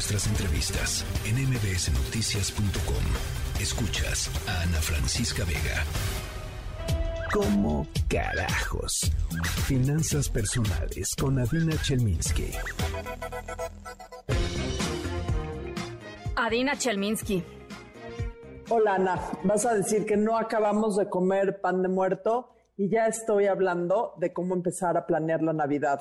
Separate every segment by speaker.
Speaker 1: nuestras entrevistas en mbsnoticias.com. Escuchas a Ana Francisca Vega. ¿Cómo carajos? Finanzas personales con Adina Chelminsky.
Speaker 2: Adina Chelminsky.
Speaker 3: Hola Ana, vas a decir que no acabamos de comer pan de muerto y ya estoy hablando de cómo empezar a planear la Navidad.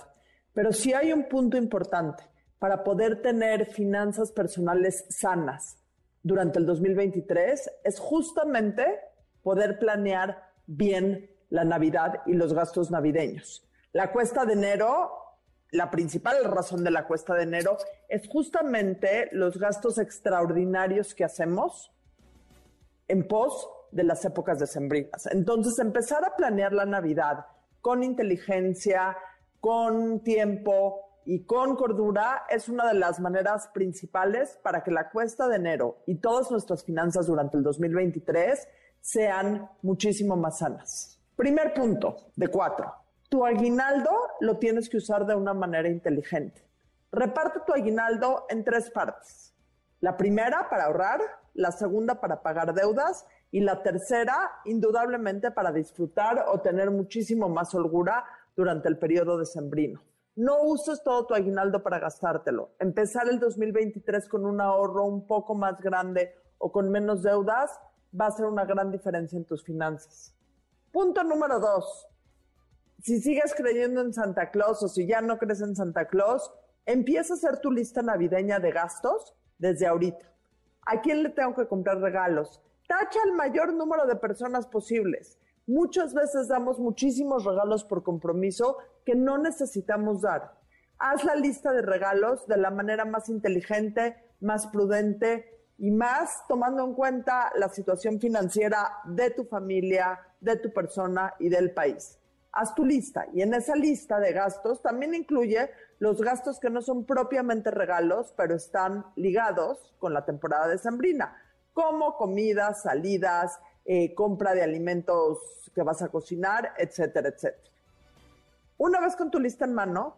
Speaker 3: Pero si hay un punto importante para poder tener finanzas personales sanas durante el 2023 es justamente poder planear bien la Navidad y los gastos navideños. La cuesta de enero, la principal razón de la cuesta de enero es justamente los gastos extraordinarios que hacemos en pos de las épocas decembrinas. Entonces, empezar a planear la Navidad con inteligencia, con tiempo, y con cordura es una de las maneras principales para que la cuesta de enero y todas nuestras finanzas durante el 2023 sean muchísimo más sanas. Primer punto de cuatro. Tu aguinaldo lo tienes que usar de una manera inteligente. Reparte tu aguinaldo en tres partes. La primera para ahorrar, la segunda para pagar deudas y la tercera indudablemente para disfrutar o tener muchísimo más holgura durante el periodo decembrino. No uses todo tu aguinaldo para gastártelo. Empezar el 2023 con un ahorro un poco más grande o con menos deudas va a ser una gran diferencia en tus finanzas. Punto número dos. Si sigues creyendo en Santa Claus o si ya no crees en Santa Claus, empieza a hacer tu lista navideña de gastos desde ahorita. ¿A quién le tengo que comprar regalos? Tacha el mayor número de personas posibles. Muchas veces damos muchísimos regalos por compromiso que no necesitamos dar. Haz la lista de regalos de la manera más inteligente, más prudente y más tomando en cuenta la situación financiera de tu familia, de tu persona y del país. Haz tu lista y en esa lista de gastos también incluye los gastos que no son propiamente regalos, pero están ligados con la temporada de Sembrina, como comidas, salidas, eh, compra de alimentos que vas a cocinar, etcétera, etcétera. Una vez con tu lista en mano,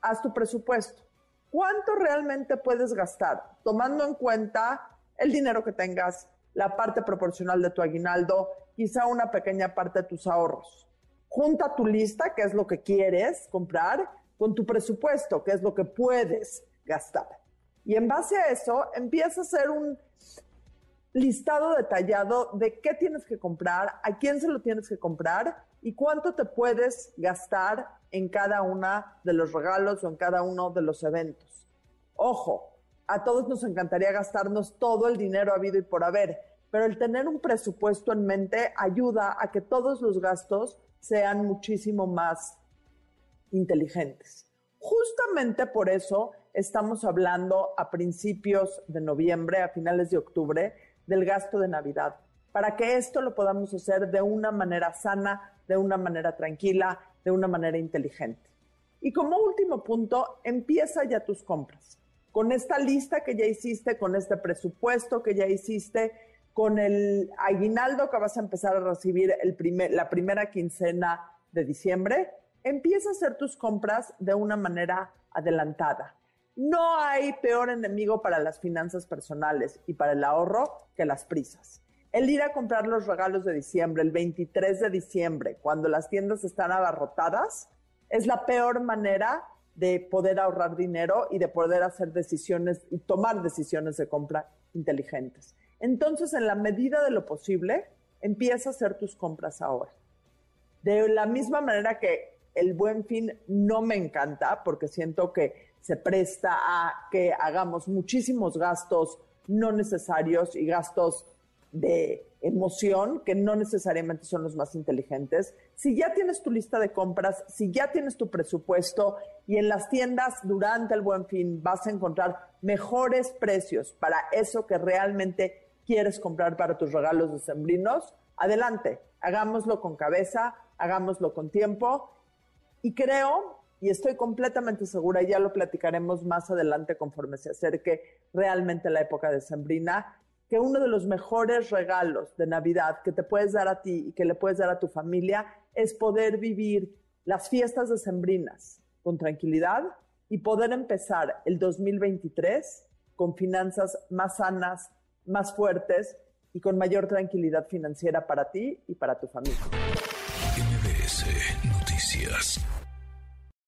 Speaker 3: haz tu presupuesto. ¿Cuánto realmente puedes gastar? Tomando en cuenta el dinero que tengas, la parte proporcional de tu aguinaldo, quizá una pequeña parte de tus ahorros. Junta tu lista, que es lo que quieres comprar, con tu presupuesto, que es lo que puedes gastar. Y en base a eso, empieza a hacer un listado detallado de qué tienes que comprar, a quién se lo tienes que comprar y cuánto te puedes gastar en cada una de los regalos o en cada uno de los eventos. Ojo, a todos nos encantaría gastarnos todo el dinero habido y por haber, pero el tener un presupuesto en mente ayuda a que todos los gastos sean muchísimo más inteligentes. Justamente por eso estamos hablando a principios de noviembre, a finales de octubre, del gasto de Navidad, para que esto lo podamos hacer de una manera sana, de una manera tranquila, de una manera inteligente. Y como último punto, empieza ya tus compras. Con esta lista que ya hiciste, con este presupuesto que ya hiciste, con el aguinaldo que vas a empezar a recibir el primer, la primera quincena de diciembre, empieza a hacer tus compras de una manera adelantada. No hay peor enemigo para las finanzas personales y para el ahorro que las prisas. El ir a comprar los regalos de diciembre, el 23 de diciembre, cuando las tiendas están abarrotadas, es la peor manera de poder ahorrar dinero y de poder hacer decisiones y tomar decisiones de compra inteligentes. Entonces, en la medida de lo posible, empieza a hacer tus compras ahora. De la misma manera que el buen fin no me encanta, porque siento que se presta a que hagamos muchísimos gastos no necesarios y gastos de emoción que no necesariamente son los más inteligentes. Si ya tienes tu lista de compras, si ya tienes tu presupuesto y en las tiendas durante el buen fin vas a encontrar mejores precios para eso que realmente quieres comprar para tus regalos decembrinos, adelante, hagámoslo con cabeza, hagámoslo con tiempo y creo y estoy completamente segura, y ya lo platicaremos más adelante conforme se acerque realmente la época de Sembrina, que uno de los mejores regalos de Navidad que te puedes dar a ti y que le puedes dar a tu familia es poder vivir las fiestas decembrinas con tranquilidad y poder empezar el 2023 con finanzas más sanas, más fuertes y con mayor tranquilidad financiera para ti y para tu familia.